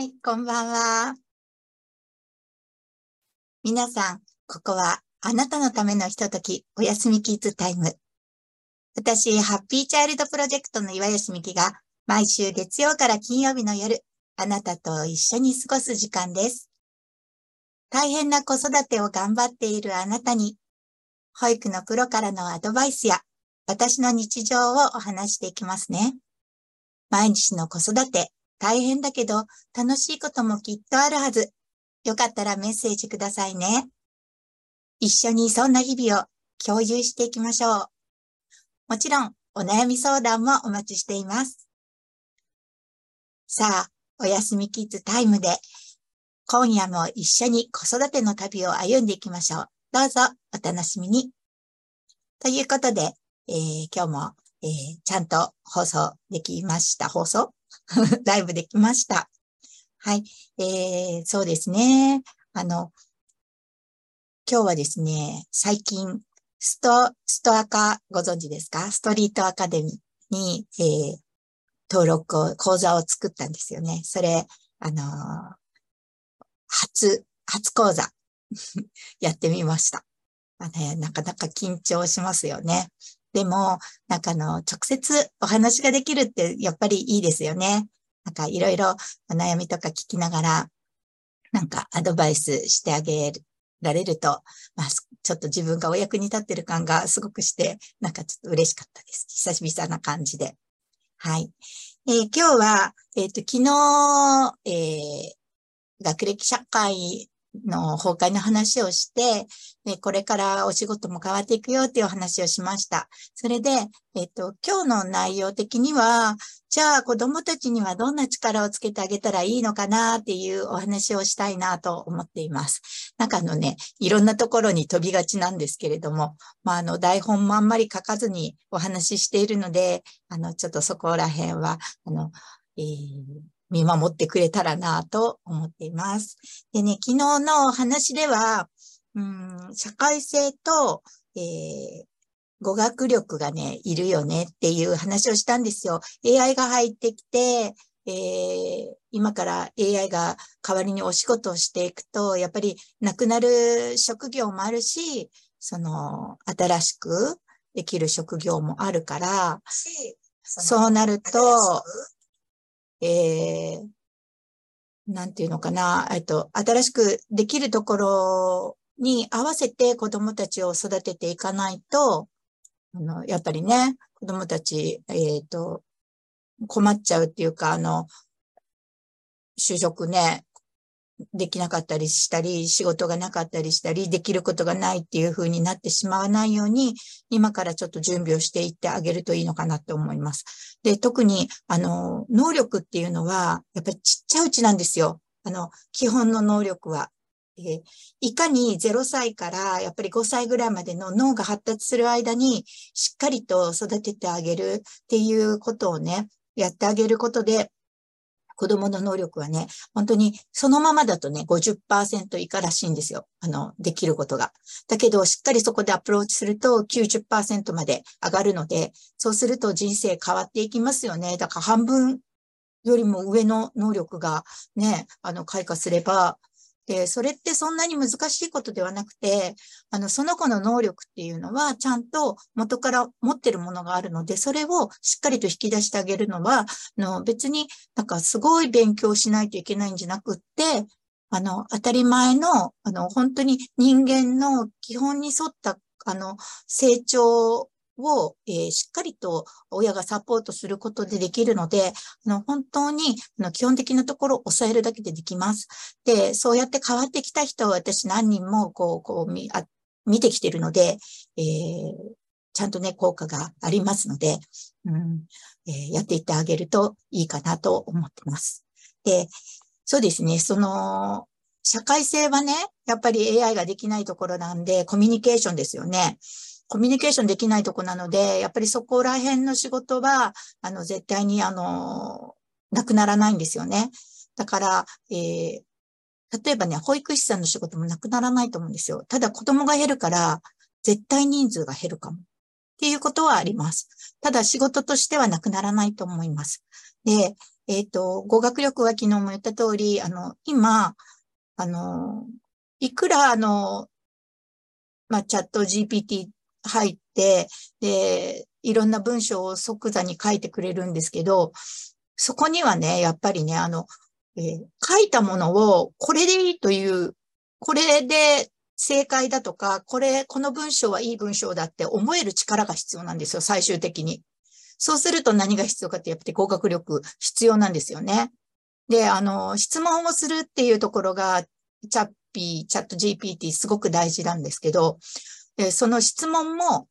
はい、こんばんは。皆さん、ここはあなたのためのひととき、おやすみキッズタイム。私、ハッピーチャイルドプロジェクトの岩吉美希が、毎週月曜から金曜日の夜、あなたと一緒に過ごす時間です。大変な子育てを頑張っているあなたに、保育のプロからのアドバイスや、私の日常をお話していきますね。毎日の子育て、大変だけど楽しいこともきっとあるはず。よかったらメッセージくださいね。一緒にそんな日々を共有していきましょう。もちろん、お悩み相談もお待ちしています。さあ、おやすみキッズタイムで、今夜も一緒に子育ての旅を歩んでいきましょう。どうぞお楽しみに。ということで、えー、今日も、えー、ちゃんと放送できました。放送？ライブできました。はい。えー、そうですね。あの、今日はですね、最近、スト、ストアカご存知ですか？ストリートアカデミーに、えー、登録を、講座を作ったんですよね。それ、あのー、初、初講座 やってみました。あね、なかなか緊張しますよね。でも、なんかあの、直接お話ができるってやっぱりいいですよね。なんかいろいろお悩みとか聞きながら、なんかアドバイスしてあげられると、まあ、ちょっと自分がお役に立ってる感がすごくして、なんかちょっと嬉しかったです。久々な感じで。はい。えー、今日は、えっ、ー、と、昨日、えー、学歴社会の崩壊の話をして、で、これからお仕事も変わっていくよっていうお話をしました。それで、えっと、今日の内容的には、じゃあ子供たちにはどんな力をつけてあげたらいいのかなっていうお話をしたいなと思っています。なんかあのね、いろんなところに飛びがちなんですけれども、まあ、あの、台本もあんまり書かずにお話ししているので、あの、ちょっとそこら辺は、あの、えー見守ってくれたらなと思っています。でね、昨日の話では、うん、社会性と、えー、語学力がね、いるよねっていう話をしたんですよ。AI が入ってきて、えー、今から AI が代わりにお仕事をしていくと、やっぱりなくなる職業もあるし、その、新しくできる職業もあるから、そうなると、えー、なんていうのかな、えっと、新しくできるところに合わせて子供たちを育てていかないと、あの、やっぱりね、子供たち、えっ、ー、と、困っちゃうっていうか、あの、就職ね、できなかったりしたり、仕事がなかったりしたり、できることがないっていう風になってしまわないように、今からちょっと準備をしていってあげるといいのかなって思います。で、特に、あの、能力っていうのは、やっぱりちっちゃいうちなんですよ。あの、基本の能力は。えいかに0歳からやっぱり5歳ぐらいまでの脳が発達する間にしっかりと育ててあげるっていうことをね、やってあげることで、子供の能力はね、本当にそのままだとね、50%以下らしいんですよ。あの、できることが。だけど、しっかりそこでアプローチすると90%まで上がるので、そうすると人生変わっていきますよね。だから半分よりも上の能力がね、あの、開花すれば、で、それってそんなに難しいことではなくて、あの、その子の能力っていうのは、ちゃんと元から持ってるものがあるので、それをしっかりと引き出してあげるのは、あの、別になんかすごい勉強しないといけないんじゃなくって、あの、当たり前の、あの、本当に人間の基本に沿った、あの、成長を、えー、しっかりと親がサポートすることでできるので、あの本当にあの基本的なところを抑えるだけでできます。で、そうやって変わってきた人は私何人もこう、こう見あ見てきてるので、えー、ちゃんとね、効果がありますので、うんえー、やっていってあげるといいかなと思ってます。で、そうですね、その、社会性はね、やっぱり AI ができないところなんで、コミュニケーションですよね。コミュニケーションできないとこなので、やっぱりそこら辺の仕事は、あの、絶対に、あの、なくならないんですよね。だから、えー、例えばね、保育士さんの仕事もなくならないと思うんですよ。ただ子供が減るから、絶対人数が減るかも。っていうことはあります。ただ仕事としてはなくならないと思います。で、えっ、ー、と、語学力は昨日も言った通り、あの、今、あの、いくら、あの、まあ、チャット GPT 入って、で、いろんな文章を即座に書いてくれるんですけど、そこにはね、やっぱりね、あの、えー、書いたものをこれでいいという、これで正解だとか、これ、この文章はいい文章だって思える力が必要なんですよ、最終的に。そうすると何が必要かって、やっぱり合格力必要なんですよね。で、あの、質問をするっていうところが、チャッピー、チャット GPT すごく大事なんですけど、その質問も、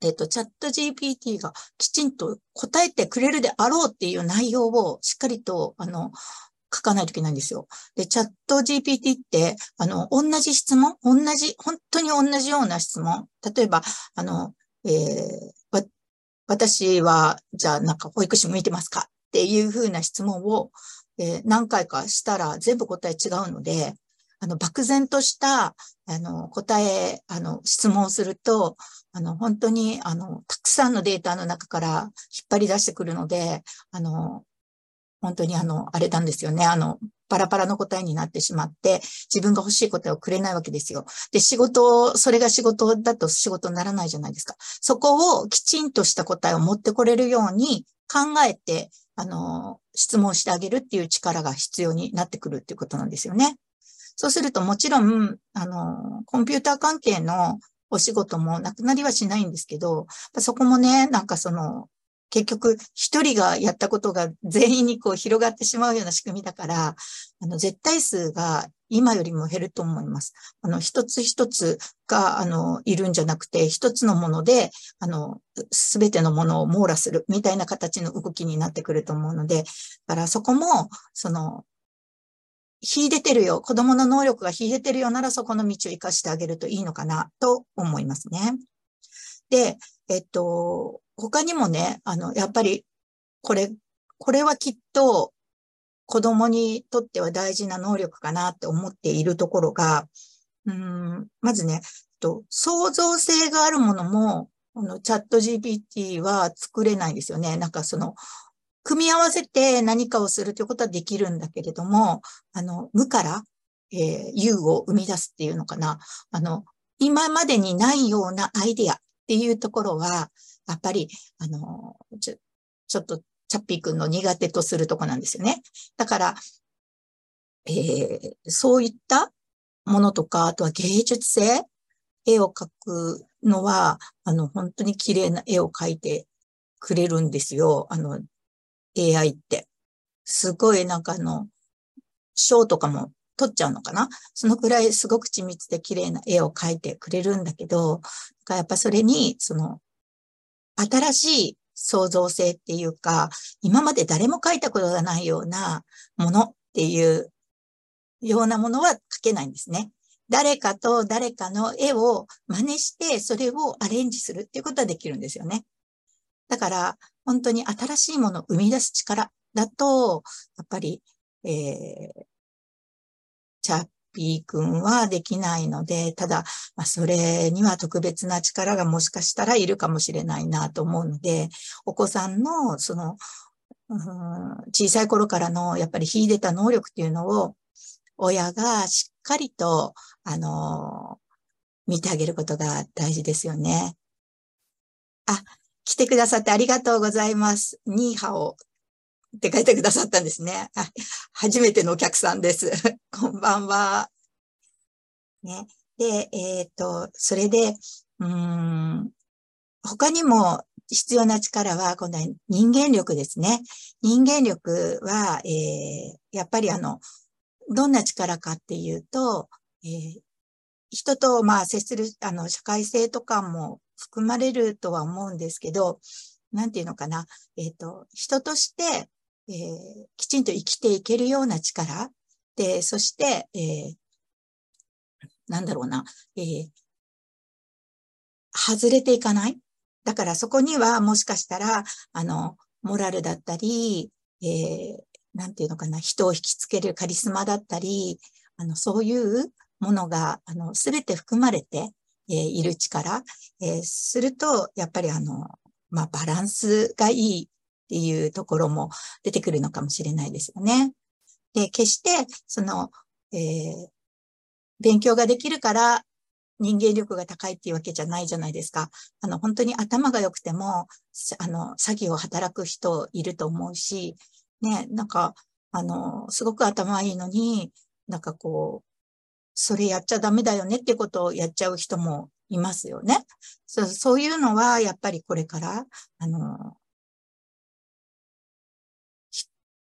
えっ、と、チャット GPT がきちんと答えてくれるであろうっていう内容をしっかりと、あの、書かないといけないんですよ。で、チャット GPT って、あの、同じ質問同じ、本当に同じような質問。例えば、あの、えー、私は、じゃあ、なんか保育士向いてますかっていうふうな質問を、えー、何回かしたら全部答え違うので、あの、漠然とした、あの、答え、あの、質問をすると、あの、本当に、あの、たくさんのデータの中から引っ張り出してくるので、あの、本当にあの、あれなんですよね。あの、パラパラの答えになってしまって、自分が欲しい答えをくれないわけですよ。で、仕事を、それが仕事だと仕事にならないじゃないですか。そこをきちんとした答えを持ってこれるように考えて、あの、質問してあげるっていう力が必要になってくるっていうことなんですよね。そうするともちろん、あの、コンピューター関係のお仕事もなくなりはしないんですけど、そこもね、なんかその、結局、一人がやったことが全員にこう広がってしまうような仕組みだから、あの、絶対数が今よりも減ると思います。あの、一つ一つが、あの、いるんじゃなくて、一つのもので、あの、すべてのものを網羅するみたいな形の動きになってくると思うので、だからそこも、その、秀でてるよ、子供の能力が秀でてるよならそこの道を活かしてあげるといいのかなと思いますね。で、えっと、他にもね、あの、やっぱり、これ、これはきっと子供にとっては大事な能力かなって思っているところが、うん、まずね、と創造性があるものも、このチャット GPT は作れないんですよね。なんかその、組み合わせて何かをするということはできるんだけれども、あの、無から、えー、有を生み出すっていうのかな。あの、今までにないようなアイディアっていうところは、やっぱり、あの、ちょ、ちょっと、チャッピー君の苦手とするとこなんですよね。だから、えー、そういったものとか、あとは芸術性、絵を描くのは、あの、本当に綺麗な絵を描いてくれるんですよ。あの、AI って。すごいなんかあの、賞とかも撮っちゃうのかな？そのくらいすごく緻密で綺麗な絵を描いてくれるんだけど、やっぱそれに、その、新しい創造性っていうか、今まで誰も描いたことがないようなものっていうようなものは描けないんですね。誰かと誰かの絵を真似して、それをアレンジするっていうことはできるんですよね。だから、本当に新しいものを生み出す力だと、やっぱり、えー、チャッピー君はできないので、ただ、まあ、それには特別な力がもしかしたらいるかもしれないなと思うので、お子さんの、その、うん、小さい頃からの、やっぱり秀でた能力っていうのを、親がしっかりと、あの、見てあげることが大事ですよね。あ、来てくださってありがとうございます。ニーハオって書いてくださったんですね。初めてのお客さんです。こんばんは。ね。で、えっ、ー、と、それで、うん、他にも必要な力は、今度は人間力ですね。人間力は、えー、やっぱりあの、どんな力かっていうと、えー、人とまあ接する、あの、社会性とかも含まれるとは思うんですけど、なんていうのかな。えっ、ー、と、人として、えー、きちんと生きていけるような力。で、そして、えー、なんだろうな、えー、外れていかない。だからそこにはもしかしたら、あの、モラルだったり、えー、なんていうのかな、人を引きつけるカリスマだったり、あの、そういうものが、あの、すべて含まれて、えー、いる力、えー、すると、やっぱりあの、まあ、バランスがいいっていうところも出てくるのかもしれないですよね。で、決して、その、えー、勉強ができるから人間力が高いっていうわけじゃないじゃないですか。あの、本当に頭が良くても、あの、詐欺を働く人いると思うし、ね、なんか、あの、すごく頭いいのに、なんかこう、それやっちゃダメだよねってことをやっちゃう人もいますよね。そうそういうのは、やっぱりこれから、あの、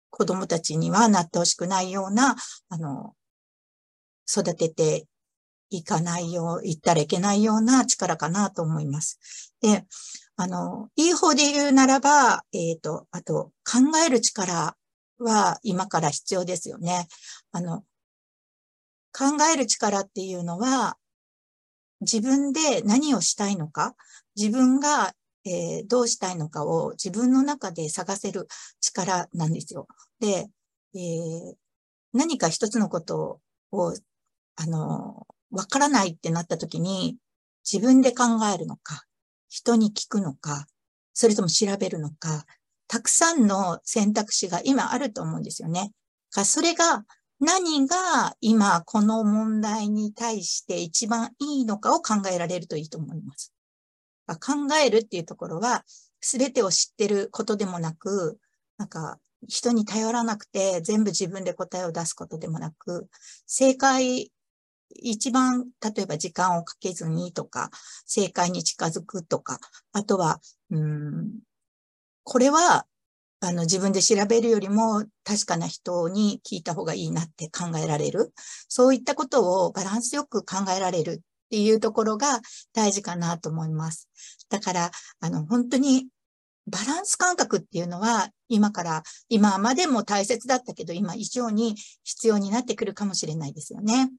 子供たちにはなってほしくないような、あの、育てていかないよう、言ったらいけないような力かなと思います。で、あの、いい方で言うならば、えっ、ー、と、あと、考える力は今から必要ですよね。あの、考える力っていうのは、自分で何をしたいのか、自分が、えー、どうしたいのかを自分の中で探せる力なんですよ。で、えー、何か一つのことを、あの、わからないってなった時に、自分で考えるのか、人に聞くのか、それとも調べるのか、たくさんの選択肢が今あると思うんですよね。それが何が今この問題に対して一番いいのかを考えられるといいと思います。考えるっていうところは全てを知ってることでもなく、なんか人に頼らなくて全部自分で答えを出すことでもなく、正解一番、例えば時間をかけずにとか、正解に近づくとか、あとは、うん、これは、あの、自分で調べるよりも確かな人に聞いた方がいいなって考えられる。そういったことをバランスよく考えられるっていうところが大事かなと思います。だから、あの、本当にバランス感覚っていうのは今から、今までも大切だったけど、今以上に必要になってくるかもしれないですよね。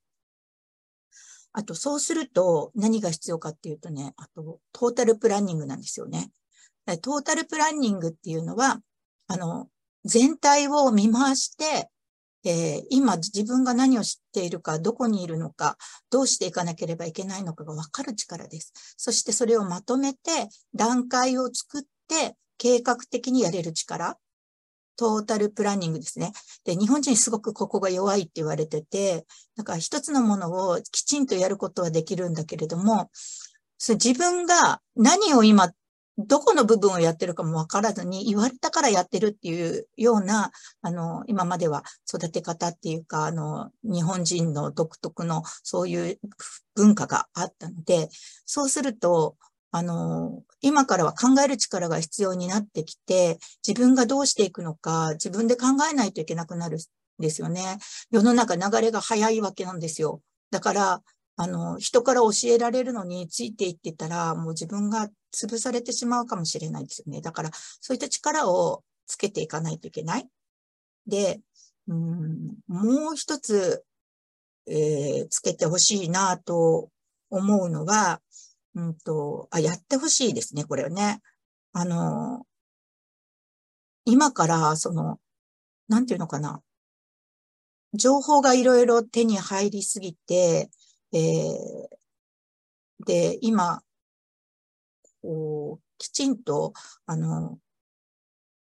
あと、そうすると何が必要かっていうとね、あと、トータルプランニングなんですよね。トータルプランニングっていうのは、あの、全体を見回して、えー、今自分が何を知っているか、どこにいるのか、どうしていかなければいけないのかがわかる力です。そしてそれをまとめて、段階を作って、計画的にやれる力。トータルプランニングですね。で、日本人すごくここが弱いって言われてて、だから一つのものをきちんとやることはできるんだけれども、そ自分が何を今、どこの部分をやってるかもわからずに言われたからやってるっていうような、あの、今までは育て方っていうか、あの、日本人の独特のそういう文化があったので、そうすると、あの、今からは考える力が必要になってきて、自分がどうしていくのか、自分で考えないといけなくなるんですよね。世の中流れが早いわけなんですよ。だから、あの、人から教えられるのについていってたら、もう自分が潰されてしまうかもしれないですよね。だから、そういった力をつけていかないといけない。で、うん、もう一つ、えー、つけてほしいなと思うのは、うんと、あ、やってほしいですね、これはね。あの、今から、その、なんていうのかな。情報がいろいろ手に入りすぎて、えー、で、今、こう、きちんと、あの、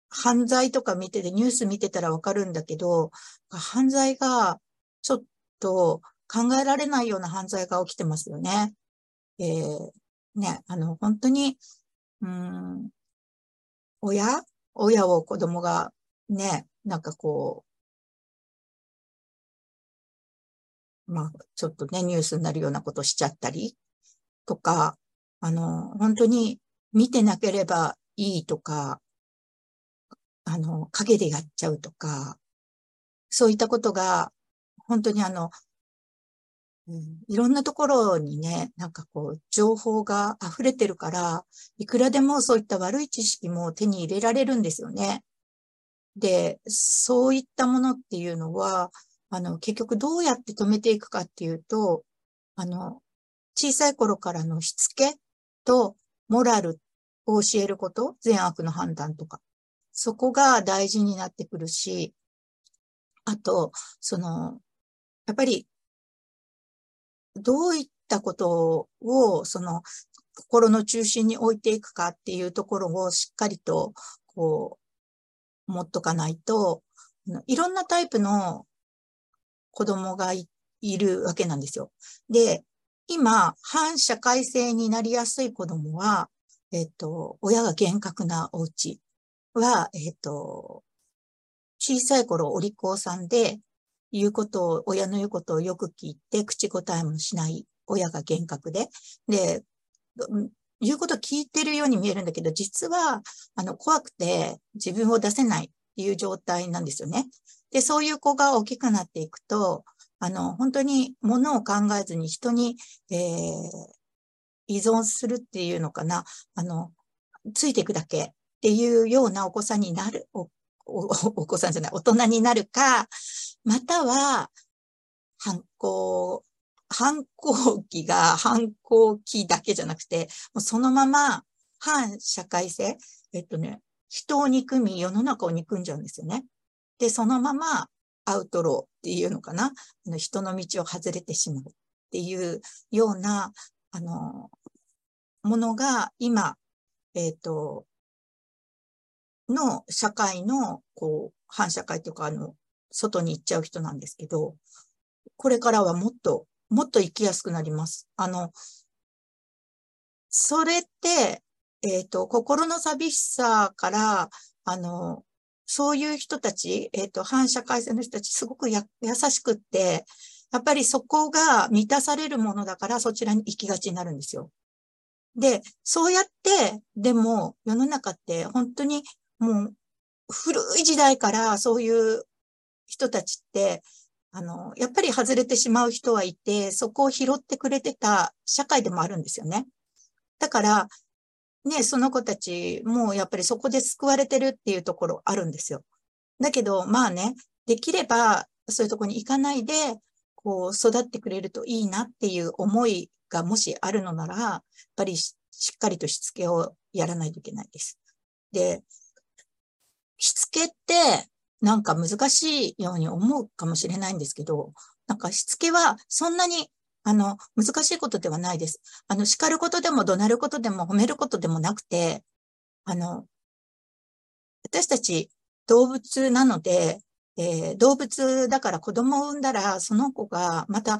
犯罪とか見てて、ニュース見てたらわかるんだけど、犯罪がちょっと考えられないような犯罪が起きてますよね。えー、ね、あの、本当に、うん、親？親を子供がね、なんかこうまあ、ちょっとね、ニュースになるようなことしちゃったりとか、あの、本当に見てなければいいとか、あの、影でやっちゃうとか、そういったことが、本当にあの、うん、いろんなところにね、なんかこう、情報が溢れてるから、いくらでもそういった悪い知識も手に入れられるんですよね。で、そういったものっていうのは、あの、結局どうやって止めていくかっていうと、あの、小さい頃からのしつけとモラルを教えること、善悪の判断とか、そこが大事になってくるし、あと、その、やっぱりどういったことを、その、心の中心に置いていくかっていうところをしっかりと、こう、持っとかないと、いろんなタイプの子供がいるわけなんですよ。で、今、反社会性になりやすい子供は、えっと、親が厳格なお家は、えっと、小さい頃お利口さんで、言うことを、親の言うことをよく聞いて、口答えもしない親が厳格で、で、言うこと聞いてるように見えるんだけど、実は、あの、怖くて自分を出せないっていう状態なんですよね。で、そういう子が大きくなっていくと、あの、本当に物を考えずに人に、えー、依存するっていうのかな、あの、ついていくだけっていうようなお子さんになる、おお お子さんじゃない、大人になるか、または、反抗、反抗期が反抗期だけじゃなくて、もうそのまま反社会性、えっとね、人を憎み、世の中を憎んじゃうんですよね。で、そのままアウトローっていうのかな、あの人の道を外れてしまうっていうような、あの、ものが今、えっ、ー、と、の社会の、こう、反社会とか、あの、外に行っちゃう人なんですけど、これからはもっと、もっと生きやすくなります。あの、それって、えっ、ー、と、心の寂しさから、あの、そういう人たち、えっ、ー、と、反社会性の人たち、すごくや優しくって、やっぱりそこが満たされるものだから、そちらに行きがちになるんですよ。で、そうやって、でも、世の中って本当にもう、古い時代からそういう人たちって、あの、やっぱり外れてしまう人はいて、そこを拾ってくれてた社会でもあるんですよね。だから、ね、その子たちもやっぱりそこで救われてるっていうところあるんですよ。だけど、まあね、できればそういうとこに行かないで、こう育ってくれるといいなっていう思いがもしあるのなら、やっぱりしっかりとしつけをやらないといけないです。で、しつけってなんか難しいように思うかもしれないんですけど、なんかしつけはそんなにあの、難しいことではないです。あの、叱ることでも怒鳴ることでも褒めることでもなくて、あの、私たち動物なので、えー、動物だから子供を産んだら、その子がまた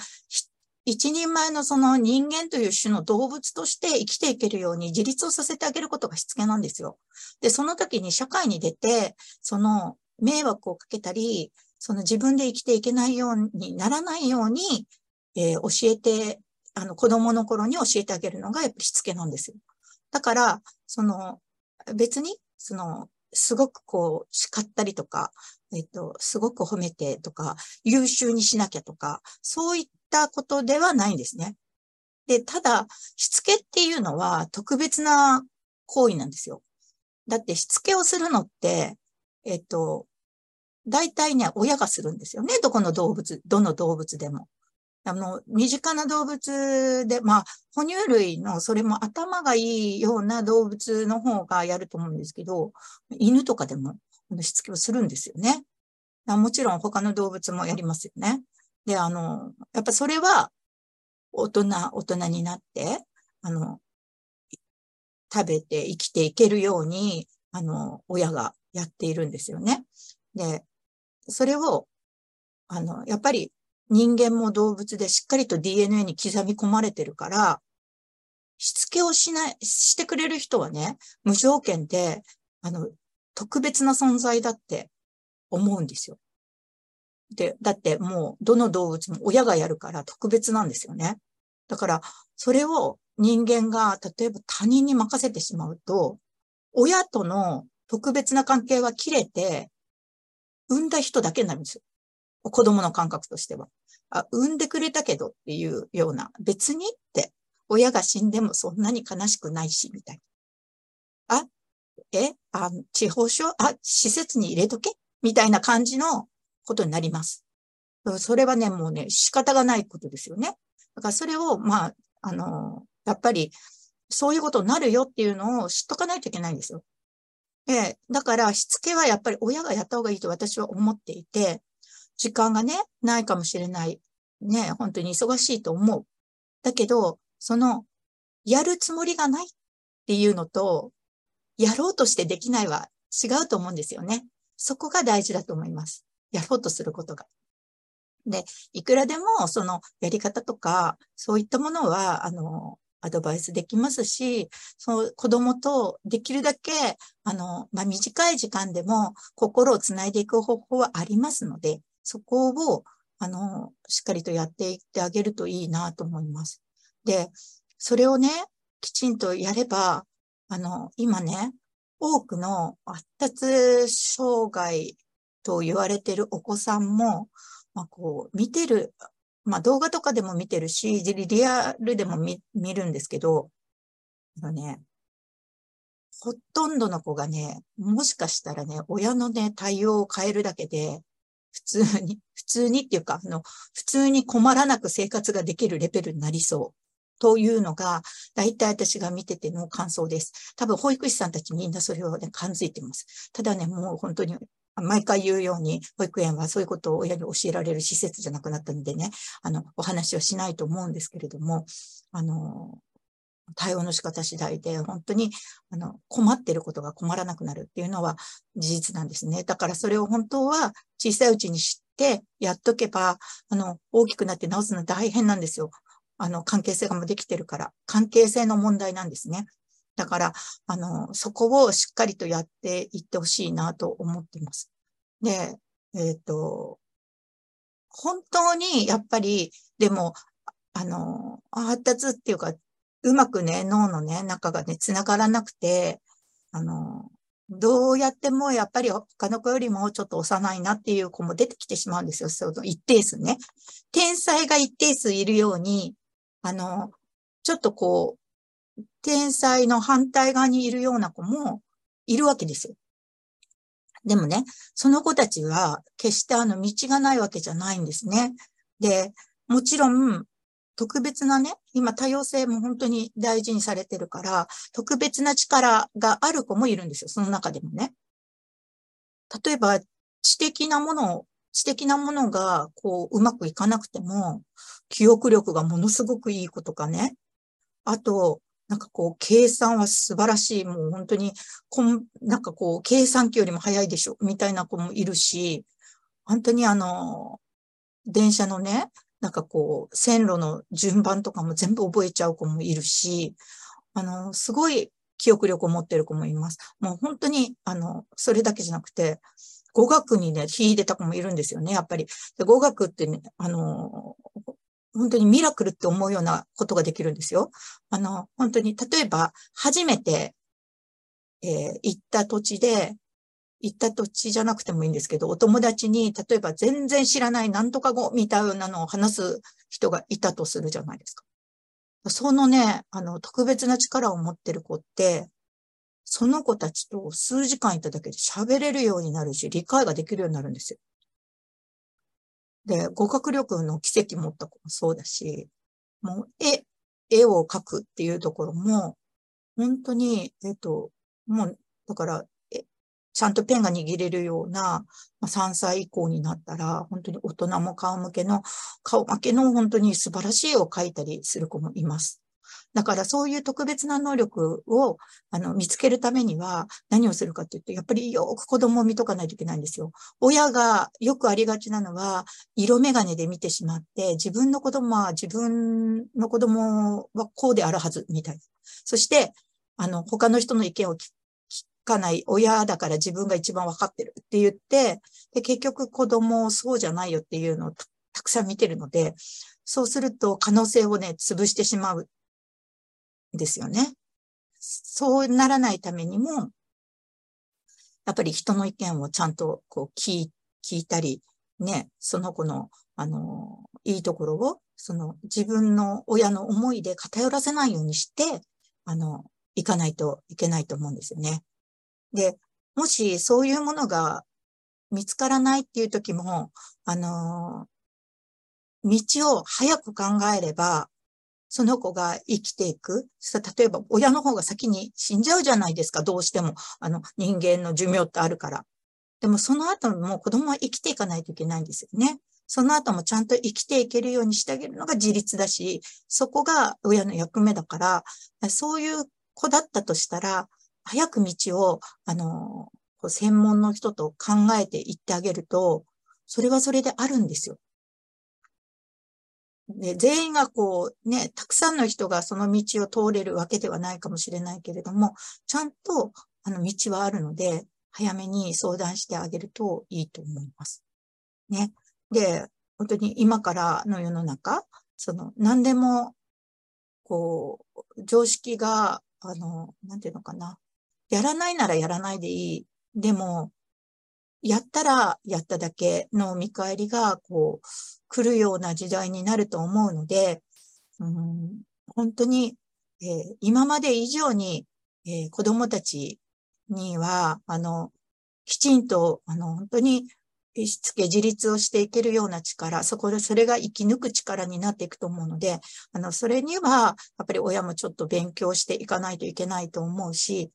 一人前のその人間という種の動物として生きていけるように自立をさせてあげることがしつけなんですよ。で、その時に社会に出て、その迷惑をかけたり、その自分で生きていけないようにならないように、えー、教えて、あの、子供の頃に教えてあげるのがやっぱりしつけなんですよ。だから、その、別に、その、すごくこう、叱ったりとか、えっと、すごく褒めてとか、優秀にしなきゃとか、そういったことではないんですね。で、ただ、しつけっていうのは特別な行為なんですよ。だって、しつけをするのって、えっと、大体ね、親がするんですよね。どこの動物、どの動物でも。あの、身近な動物で、まあ、哺乳類の、それも頭がいいような動物の方がやると思うんですけど、犬とかでもしつけをするんですよね。もちろん他の動物もやりますよね。で、あの、やっぱそれは、大人、大人になって、あの、食べて生きていけるように、あの、親がやっているんですよね。で、それを、あの、やっぱり人間も動物でしっかりと DNA に刻み込まれてるから、しつけをしない、してくれる人はね、無条件で、あの、特別な存在だって思うんですよ。で、だってもうどの動物も親がやるから特別なんですよね。だから、それを人間が例えば他人に任せてしまうと、親との特別な関係は切れて、産んだ人だけになるんですよ。子供の感覚としては。あ、産んでくれたけどっていうような、別にって、親が死んでもそんなに悲しくないし、みたいな。あ、え、あ地方症あ、施設に入れとけ？みたいな感じのことになります。それはね、もうね、仕方がないことですよね。だからそれを、まあ、あの、やっぱり、そういうことになるよっていうのを知っとかないといけないんですよ。で、だから、しつけはやっぱり親がやった方がいいと私は思っていて、時間がね、ないかもしれない。ね、本当に忙しいと思う。だけど、その、やるつもりがないっていうのと、やろうとしてできないは違うと思うんですよね。そこが大事だと思います。やろうとすることが。で、いくらでもそのやり方とか、そういったものは、あの、アドバイスできますし、その子供とできるだけ、あの、まあ、短い時間でも心をつないでいく方法はありますので、そこを、あの、しっかりとやっていってあげるといいなと思います。で、それをね、きちんとやれば、あの、今ね、多くの発達障害と言われてるお子さんも、まあ、こう、見てる、まあ、動画とかでも見てるし、リアルでも見るんですけど、あのね、ほとんどの子がね、もしかしたらね、親のね、対応を変えるだけで、普通に、普通にっていうか、あの、普通に困らなく生活ができるレベルになりそう。というのが、大体私が見てての感想です。多分保育士さんたちみんなそれをね、感づいてます。ただね、もう本当に毎回言うように、保育園はそういうことを親に教えられる施設じゃなくなったのでね、あの、お話はしないと思うんですけれども、あの、対応の仕方次第で、本当に、あの、困ってることが困らなくなるっていうのは事実なんですね。だからそれを本当は小さいうちに知ってやっとけば、あの、大きくなって直すの大変なんですよ。あの、関係性がもうできてるから、関係性の問題なんですね。だから、あの、そこをしっかりとやっていってほしいなと思っています。で、えっ、ー、と、本当にやっぱり、でも、あの、発達っていうか、うまくね、脳のね、中がね、繋がらなくて、あの、どうやってもやっぱり他の子よりもちょっと幼いなっていう子も出てきてしまうんですよ。その一定数ね。天才が一定数いるように、あの、ちょっとこう、天才の反対側にいるような子もいるわけですよ。でもね、その子たちは決してあの道がないわけじゃないんですね。で、もちろん、特別なね、今多様性も本当に大事にされてるから、特別な力がある子もいるんですよ。その中でもね。例えば、知的なものを、知的なものが、こう、うまくいかなくても、記憶力がものすごくいい子とかね。あと、なんかこう、計算は素晴らしい。もう本当に、こん、なんかこう、計算機よりも早いでしょ、みたいな子もいるし、本当にあの、電車のね、なんかこう、線路の順番とかも全部覚えちゃう子もいるし、あの、すごい記憶力を持ってる子もいます。もう本当に、あの、それだけじゃなくて、語学にね、秀でた子もいるんですよね、やっぱり。で語学ってね、あの、本当にミラクルって思うようなことができるんですよ。あの、本当に、例えば、初めて、えー、行った土地で、行った土地じゃなくてもいいんですけど、お友達に、例えば全然知らない何とか語みたいなのを話す人がいたとするじゃないですか。そのね、あの、特別な力を持ってる子って、その子たちと数時間いただけで喋れるようになるし、理解ができるようになるんですよ。で、語学力の奇跡持った子もそうだし、もう絵、絵を描くっていうところも、本当に、えっと、もう、だから、ちゃんとペンが握れるような、まあ、3歳以降になったら、本当に大人も顔向けの、顔負けの本当に素晴らしい絵を描いたりする子もいます。だからそういう特別な能力をあの見つけるためには何をするかっていうと、やっぱりよく子供を見とかないといけないんですよ。親がよくありがちなのは、色眼鏡で見てしまって、自分の子供は自分の子供はこうであるはず、みたいな。そして、あの、他の人の意見を聞くかない親だから自分が一番わかってるって言って、で結局子供をそうじゃないよっていうのをたくさん見てるので、そうすると可能性をね、潰してしまうんですよね。そうならないためにも、やっぱり人の意見をちゃんとこう聞聞いたり、ね、その子の、あの、いいところを、その自分の親の思いで偏らせないようにして、あの、行かないといけないと思うんですよね。で、もしそういうものが見つからないっていう時も、あの、道を早く考えれば、その子が生きていく。例えば、親の方が先に死んじゃうじゃないですか。どうしても。あの、人間の寿命ってあるから。でも、その後も子供は生きていかないといけないんですよね。その後もちゃんと生きていけるようにしてあげるのが自立だし、そこが親の役目だから、そういう子だったとしたら、早く道を、あの、こう専門の人と考えていってあげると、それはそれであるんですよ。で、全員がこうね、たくさんの人がその道を通れるわけではないかもしれないけれども、ちゃんとあの道はあるので、早めに相談してあげるといいと思います。ね。で、本当に今からの世の中、その何でも、こう、常識が、あの、なんていうのかな。やらないならやらないでいい。でも、やったらやっただけの見返りが、こう、来るような時代になると思うので、うん、本当に、えー、今まで以上に、えー、子供たちには、あの、きちんと、あの、本当に、しつけ自立をしていけるような力、そこでそれが生き抜く力になっていくと思うので、あの、それには、やっぱり親もちょっと勉強していかないといけないと思うし、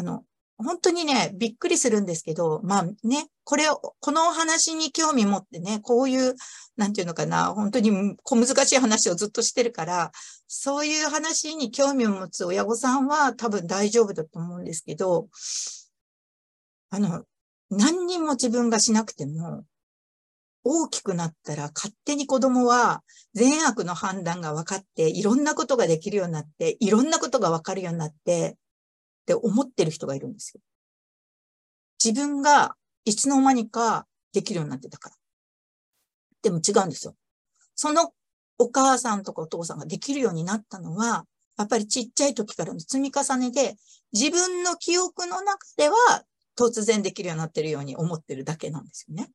あの、本当にね、びっくりするんですけど、まあね、これを、このお話に興味持ってね、こういう、なんていうのかな、本当に小難しい話をずっとしてるから、そういう話に興味を持つ親御さんは多分大丈夫だと思うんですけど、あの、何にも自分がしなくても、大きくなったら勝手に子供は善悪の判断が分かって、いろんなことができるようになって、いろんなことが分かるようになって、って思ってる人がいるんですよ。自分がいつの間にかできるようになってたから。でも違うんですよ。そのお母さんとかお父さんができるようになったのは、やっぱりちっちゃい時からの積み重ねで、自分の記憶の中では突然できるようになってるように思ってるだけなんですよね。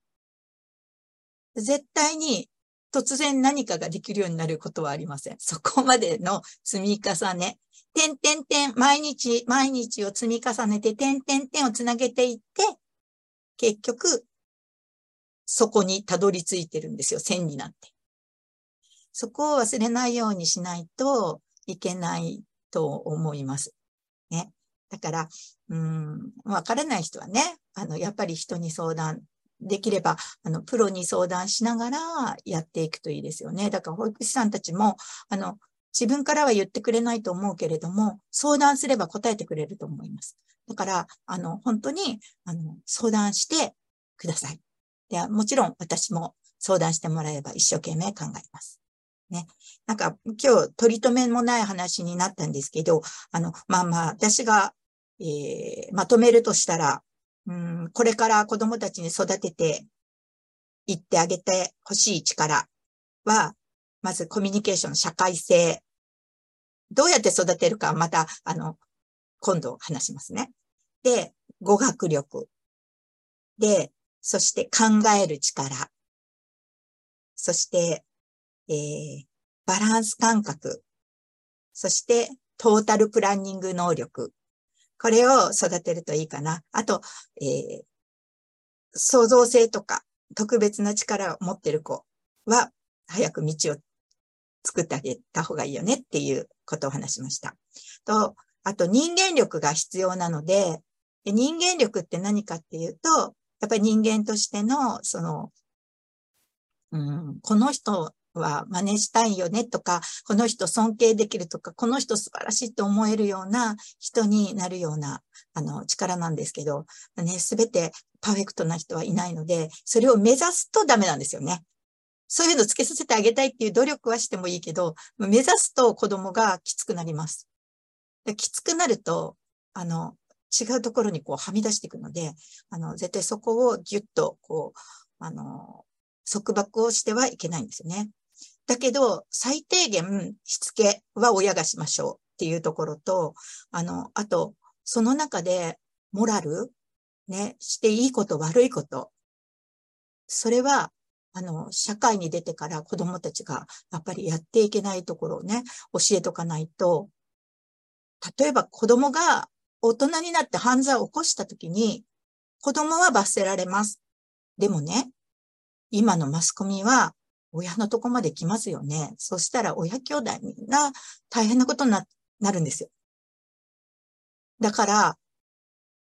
絶対に突然何かができるようになることはありません。そこまでの積み重ね。点点点、毎日、毎日を積み重ねて、点点点をつなげていって、結局、そこにたどり着いてるんですよ、線になって。そこを忘れないようにしないといけないと思います。ね。だから、うん、わからない人はね、あの、やっぱり人に相談できれば、あの、プロに相談しながらやっていくといいですよね。だから保育士さんたちも、あの、自分からは言ってくれないと思うけれども、相談すれば答えてくれると思います。だから、あの、本当に、あの、相談してください。で、もちろん私も相談してもらえば一生懸命考えます。ね。なんか、今日、取り留めもない話になったんですけど、あの、まあまあ、私が、えー、まとめるとしたら、うん、これから子供たちに育てていってあげてほしい力は、まずコミュニケーション、社会性。どうやって育てるかはまた、あの、今度話しますね。で、語学力。で、そして考える力。そして、えー、バランス感覚。そして、トータルプランニング能力。これを育てるといいかな。あと、えー、創造性とか特別な力を持ってる子は、早く道を作ってあげた方がいいよねっていうことを話しました。と、あと人間力が必要なので、人間力って何かっていうと、やっぱり人間としての、その、うん、この人は真似したいよねとか、この人尊敬できるとか、この人素晴らしいと思えるような人になるような、あの、力なんですけど、ね、すべてパーフェクトな人はいないので、それを目指すとダメなんですよね。そういうのつけさせてあげたいっていう努力はしてもいいけど、目指すと子供がきつくなります。できつくなると、あの、違うところにこうはみ出していくので、あの、絶対そこをぎゅっと、こう、あの、束縛をしてはいけないんですよね。だけど、最低限しつけは親がしましょうっていうところと、あの、あと、その中でモラル、ね、していいこと悪いこと、それはあの、社会に出てから子供たちがやっぱりやっていけないところをね、教えとかないと、例えば子供が大人になって犯罪を起こしたときに、子供は罰せられます。でもね、今のマスコミは親のとこまで来ますよね。そしたら親兄弟みんな大変なことになるんですよ。だから、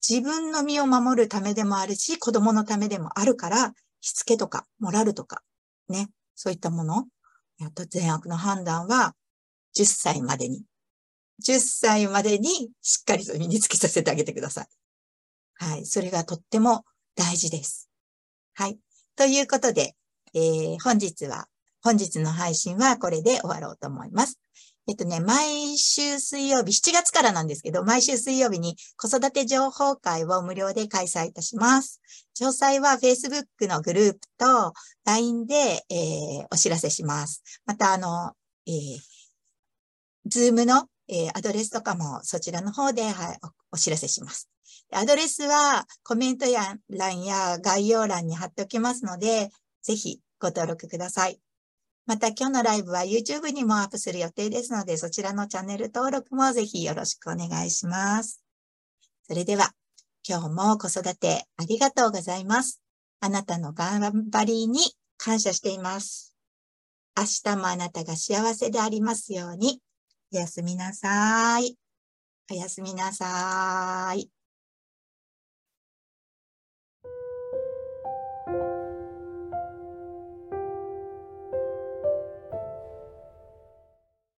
自分の身を守るためでもあるし、子供のためでもあるから、しつけとか、モラルとか、ね、そういったもの、やっと善悪の判断は10歳までに、10歳までにしっかりと身につけさせてあげてください。はい。それがとっても大事です。はい。ということで、えー、本日は、本日の配信はこれで終わろうと思います。えっとね、毎週水曜日、7月からなんですけど、毎週水曜日に子育て情報会を無料で開催いたします。詳細は Facebook のグループと LINE で、えー、お知らせします。また、あの、えー、Zoom の、えー、アドレスとかもそちらの方で、はい、お知らせします。アドレスはコメントや欄や概要欄に貼っておきますので、ぜひご登録ください。また今日のライブは YouTube にもアップする予定ですので、そちらのチャンネル登録もぜひよろしくお願いします。それでは、今日も子育てありがとうございます。あなたの頑張りに感謝しています。明日もあなたが幸せでありますように。おやすみなさい。おやすみなさい。